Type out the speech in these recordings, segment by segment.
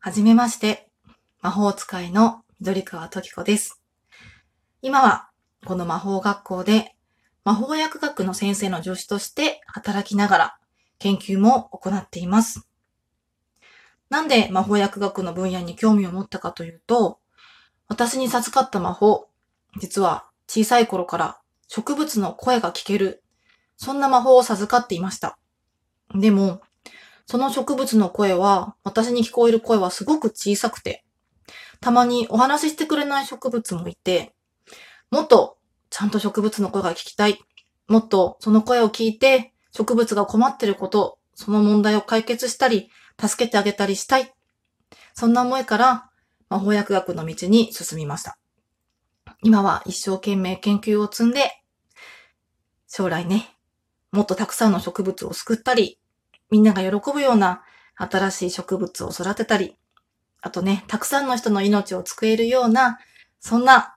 はじめまして、魔法使いの緑川時子です。今はこの魔法学校で魔法薬学の先生の助手として働きながら研究も行っています。なんで魔法薬学の分野に興味を持ったかというと、私に授かった魔法、実は小さい頃から植物の声が聞ける、そんな魔法を授かっていました。でも、その植物の声は、私に聞こえる声はすごく小さくて、たまにお話ししてくれない植物もいて、もっとちゃんと植物の声が聞きたい。もっとその声を聞いて、植物が困ってること、その問題を解決したり、助けてあげたりしたい。そんな思いから、魔法薬学の道に進みました。今は一生懸命研究を積んで、将来ね、もっとたくさんの植物を救ったり、みんなが喜ぶような新しい植物を育てたり、あとね、たくさんの人の命を救えるような、そんな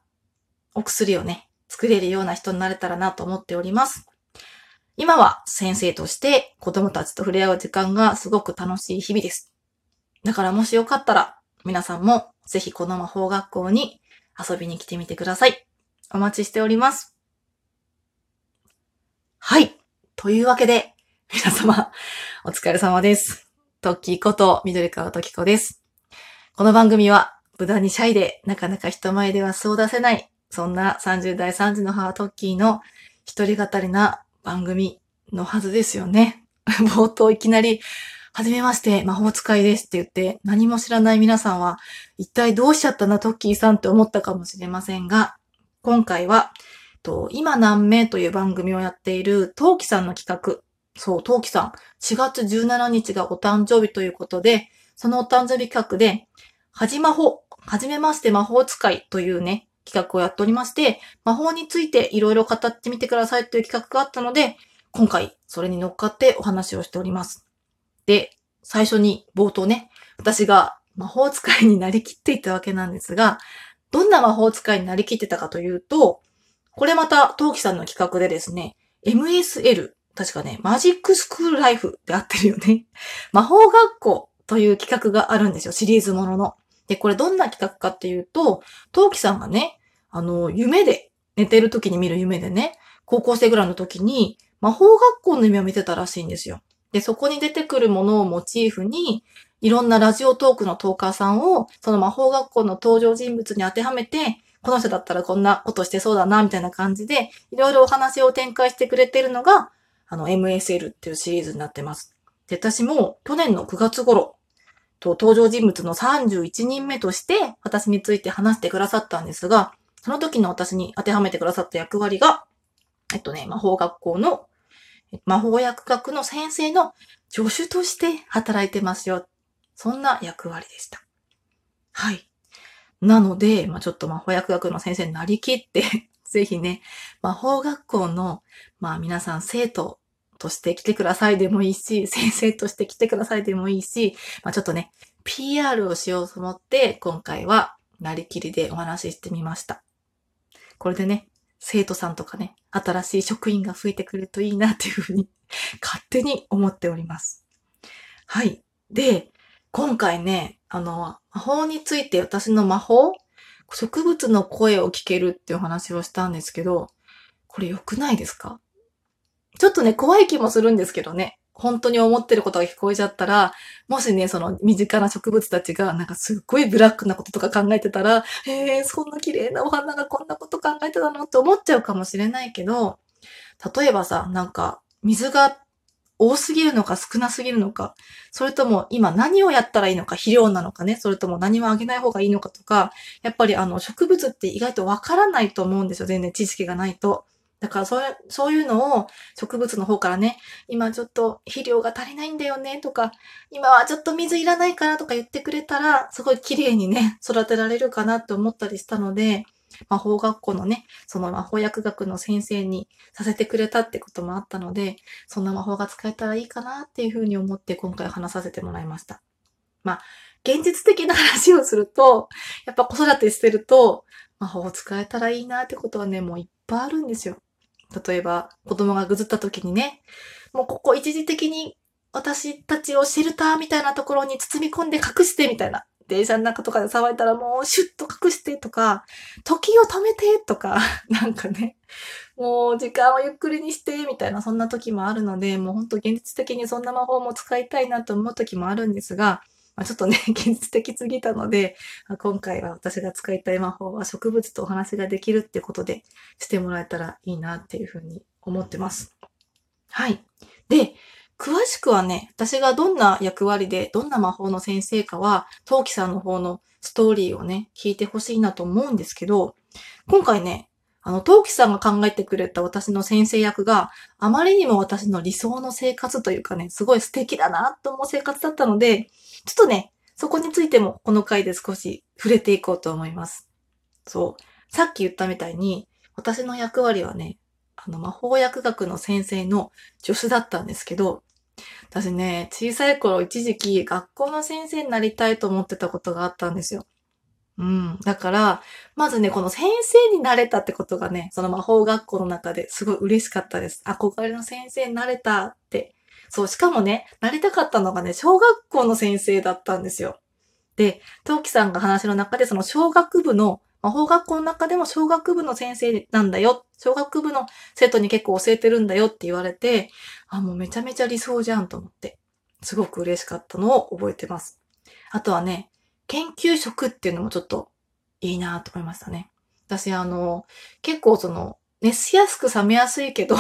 お薬をね、作れるような人になれたらなと思っております。今は先生として子供たちと触れ合う時間がすごく楽しい日々です。だからもしよかったら皆さんもぜひこの魔法学校に遊びに来てみてください。お待ちしております。はい。というわけで、皆様、お疲れ様です。トッキーこと緑川トキコです。この番組は、無駄にシャイで、なかなか人前では素を出せない、そんな30代3児の母トッキーの一人語りな番組のはずですよね。冒頭いきなり、はじめまして、魔法使いですって言って、何も知らない皆さんは、一体どうしちゃったな、トッキーさんって思ったかもしれませんが、今回は、今何名という番組をやっている、トウキさんの企画。そう、トウキさん、4月17日がお誕生日ということで、そのお誕生日企画で、はじ魔法、はじめまして魔法使いというね、企画をやっておりまして、魔法についていろいろ語ってみてくださいという企画があったので、今回それに乗っかってお話をしております。で、最初に冒頭ね、私が魔法使いになりきっていたわけなんですが、どんな魔法使いになりきってたかというと、これまた、トウキさんの企画でですね、MSL、確かね、マジックスクールライフって合ってるよね。魔法学校という企画があるんですよ、シリーズものの。で、これどんな企画かっていうと、トウキさんがね、あの、夢で、寝てる時に見る夢でね、高校生ぐらいの時に、魔法学校の夢を見てたらしいんですよ。で、そこに出てくるものをモチーフに、いろんなラジオトークのトーカーさんを、その魔法学校の登場人物に当てはめて、この人だったらこんなことしてそうだな、みたいな感じで、いろいろお話を展開してくれてるのが、あの、MSL っていうシリーズになってます。で、私も去年の9月頃、と登場人物の31人目として、私について話してくださったんですが、その時の私に当てはめてくださった役割が、えっとね、魔法学校の、魔法薬学の先生の助手として働いてますよ。そんな役割でした。はい。なので、まあ、ちょっと魔法薬学の先生になりきって、ぜひね、魔法学校の、まあ皆さん生徒として来てくださいでもいいし、先生として来てくださいでもいいし、まあちょっとね、PR をしようと思って、今回はなりきりでお話ししてみました。これでね、生徒さんとかね、新しい職員が増えてくるといいなっていうふうに 勝手に思っております。はい。で、今回ね、あの、魔法について私の魔法植物の声を聞けるっていうお話をしたんですけど、これ良くないですか？ちょっとね、怖い気もするんですけどね。本当に思ってることが聞こえちゃったら、もしね、その身近な植物たちがなんかすっごいブラックなこととか考えてたら、へえ、そんな綺麗なお花がこんなこと考えてたのって思っちゃうかもしれないけど、例えばさ、なんか水が多すぎるのか少なすぎるのか、それとも今何をやったらいいのか、肥料なのかね、それとも何もあげない方がいいのかとか、やっぱりあの植物って意外とわからないと思うんですよ、全然知識がないと。だからそういう、そういうのを植物の方からね、今ちょっと肥料が足りないんだよねとか、今はちょっと水いらないからとか言ってくれたら、すごい綺麗にね、育てられるかなって思ったりしたので、魔法学校のね、その魔法薬学の先生にさせてくれたってこともあったので、そんな魔法が使えたらいいかなっていうふうに思って今回話させてもらいました。まあ、現実的な話をすると、やっぱ子育てしてると、魔法を使えたらいいなってことはね、もういっぱいあるんですよ。例えば、子供がぐずった時にね、もうここ一時的に私たちをシェルターみたいなところに包み込んで隠してみたいな。電車の中とかで騒いだらもうシュッと隠してとか、時を止めてとか、なんかね、もう時間をゆっくりにしてみたいなそんな時もあるので、もうほんと現実的にそんな魔法も使いたいなと思う時もあるんですが、まあ、ちょっとね、現実的すぎたので、まあ、今回は私が使いたい魔法は植物とお話ができるってことでしてもらえたらいいなっていうふうに思ってます。はい。で、詳しくはね、私がどんな役割で、どんな魔法の先生かは、トウキさんの方のストーリーをね、聞いてほしいなと思うんですけど、今回ね、あの、トウキさんが考えてくれた私の先生役があまりにも私の理想の生活というかね、すごい素敵だなと思う生活だったので、ちょっとね、そこについてもこの回で少し触れていこうと思います。そう。さっき言ったみたいに、私の役割はね、あの、魔法薬学の先生の助手だったんですけど、私ね、小さい頃一時期学校の先生になりたいと思ってたことがあったんですよ。うん。だから、まずね、この先生になれたってことがね、その魔法学校の中ですごい嬉しかったです。憧れの先生になれたって。そう、しかもね、なりたかったのがね、小学校の先生だったんですよ。で、トウキさんが話の中でその小学部の、魔法学校の中でも小学部の先生なんだよ。小学部の生徒に結構教えてるんだよって言われて、あ、もうめちゃめちゃ理想じゃんと思って、すごく嬉しかったのを覚えてます。あとはね、研究職っていうのもちょっといいなと思いましたね。私あの、結構その、熱しやすく冷めやすいけど、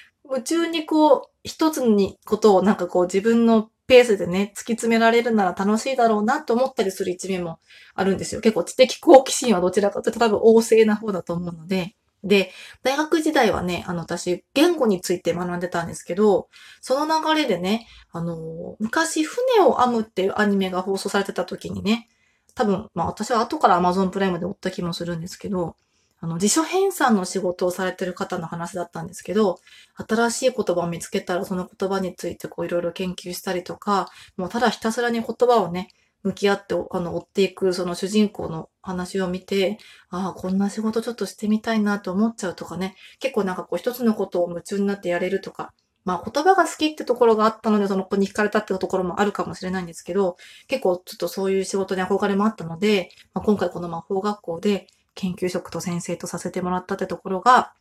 夢中にこう、一つにことをなんかこう自分のペースでね、突き詰められるなら楽しいだろうなと思ったりする一面もあるんですよ。結構知的好奇心はどちらかというと多分旺盛な方だと思うので。で、大学時代はね、あの私、言語について学んでたんですけど、その流れでね、あの、昔、船を編むっていうアニメが放送されてた時にね、多分、まあ私は後から Amazon プライムで追った気もするんですけど、あの、辞書編纂の仕事をされてる方の話だったんですけど、新しい言葉を見つけたらその言葉についてこういろいろ研究したりとか、もうただひたすらに言葉をね、向き合って、あの、追っていくその主人公の話を見て、ああ、こんな仕事ちょっとしてみたいなと思っちゃうとかね、結構なんかこう一つのことを夢中になってやれるとか、まあ言葉が好きってところがあったので、その子に惹かれたってところもあるかもしれないんですけど、結構ちょっとそういう仕事に憧れもあったので、まあ、今回この魔法学校で研究職と先生とさせてもらったってところが、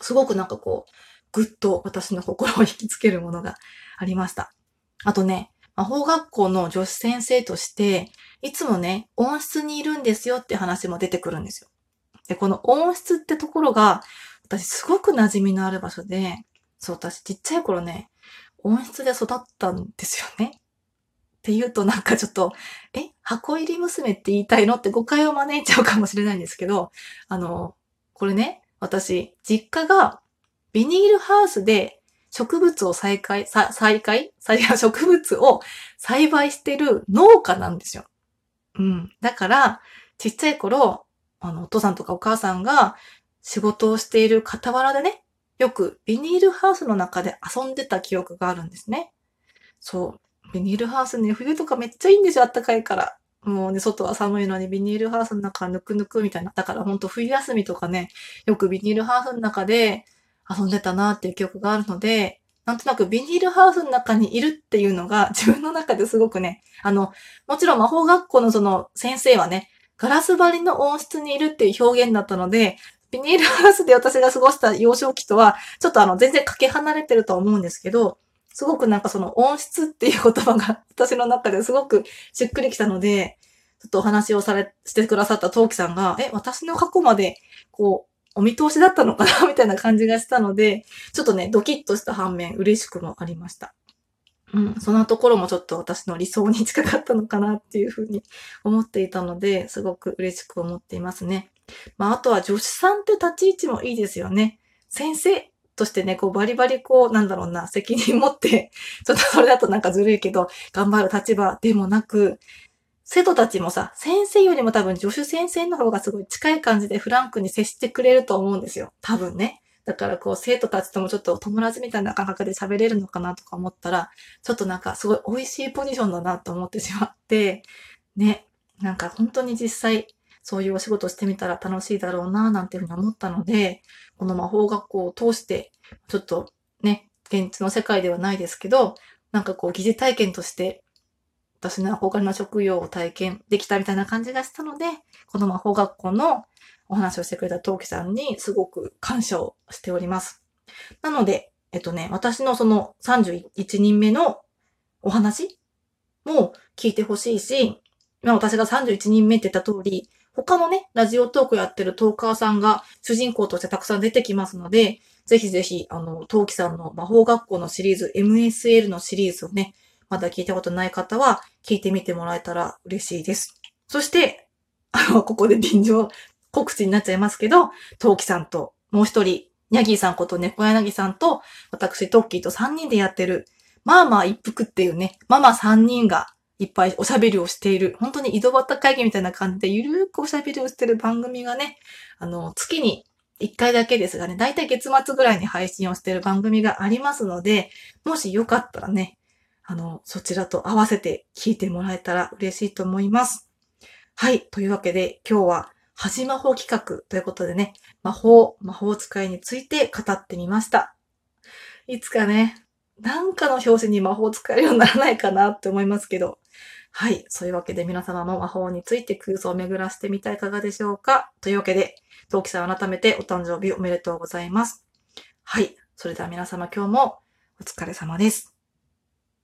すごくなんかこう、ぐっと私の心を引きつけるものがありました。あとね、魔法学校の女子先生として、いつもね、温室にいるんですよって話も出てくるんですよ。で、この温室ってところが、私すごく馴染みのある場所で、そう、私ちっちゃい頃ね、温室で育ったんですよね。って言うとなんかちょっと、え、箱入り娘って言いたいのって誤解を招いちゃうかもしれないんですけど、あの、これね、私、実家がビニールハウスで植物を再開、再開？再植物を栽培してる農家なんですよ。うん。だから、ちっちゃい頃、あの、お父さんとかお母さんが仕事をしている傍らでね、よくビニールハウスの中で遊んでた記憶があるんですね。そう。ビニールハウスね、冬とかめっちゃいいんですよ、あったかいから。もうね、外は寒いのにビニールハウスの中ぬくぬくみたいな。だからほんと冬休みとかね、よくビニールハウスの中で遊んでたなっていう記憶があるので、なんとなくビニールハウスの中にいるっていうのが 自分の中ですごくね、あの、もちろん魔法学校のその先生はね、ガラス張りの温室にいるっていう表現だったので、ビニールハウスで私が過ごした幼少期とは、ちょっとあの、全然かけ離れてると思うんですけど、すごくなんかその温室っていう言葉が 私の中ですごくしっくりきたので、ちょっとお話をされ、してくださったトウキさんが、え、私の過去まで、こう、お見通しだったのかな？みたいな感じがしたので、ちょっとね、ドキッとした反面、嬉しくもありました。うん、そんなところもちょっと私の理想に近かったのかなっていうふうに思っていたので、すごく嬉しく思っていますね。まあ、あとは助手さんって立ち位置もいいですよね。先生としてね、こうバリバリこう、なんだろうな、責任持って、ちょっとそれだとなんかずるいけど、頑張る立場でもなく、生徒たちもさ、先生よりも多分助手先生の方がすごい近い感じでフランクに接してくれると思うんですよ。多分ね。だからこう生徒たちともちょっと友達みたいな感覚で喋れるのかなとか思ったら、ちょっとなんかすごい美味しいポジションだなと思ってしまって、ね。なんか本当に実際そういうお仕事してみたら楽しいだろうななんていうふうに思ったので、この魔法学校を通して、ちょっとね、現実の世界ではないですけど、なんかこう疑似体験として私の憧れの職業を体験できたみたいな感じがしたので、この魔法学校のお話をしてくれたトウキさんにすごく感謝をしております。なので、えっとね、私のその31人目のお話も聞いてほしいし、まあ私が31人目って言った通り、他のね、ラジオトークやってるトーカーさんが主人公としてたくさん出てきますので、ぜひぜひ、あの、トウキさんの魔法学校のシリーズ、MSL のシリーズをね、まだ聞いたことない方は聞いてみてもらえたら嬉しいです。そして、あの、ここで便乗告知になっちゃいますけど、トウキさんともう一人、ニャギーさんこと猫柳さんと、私、トッキーと3人でやってる、まあまあ一服っていうね、ママ3人がいっぱいおしゃべりをしている、本当に井戸端会議みたいな感じでゆるーくおしゃべりをしてる番組がね、あの、月に1回だけですがね、だいたい月末ぐらいに配信をしてる番組がありますので、もしよかったらね、あの、そちらと合わせて聞いてもらえたら嬉しいと思います。はい。というわけで、今日は、恥魔法企画ということでね、魔法、魔法使いについて語ってみました。いつかね、なんかの表紙に魔法使えるようにならないかなって思いますけど。はい。そういうわけで皆様も魔法について空想を巡らせてみたいかがでしょうかというわけで、トウキさん改めてお誕生日おめでとうございます。はい。それでは皆様今日もお疲れ様です。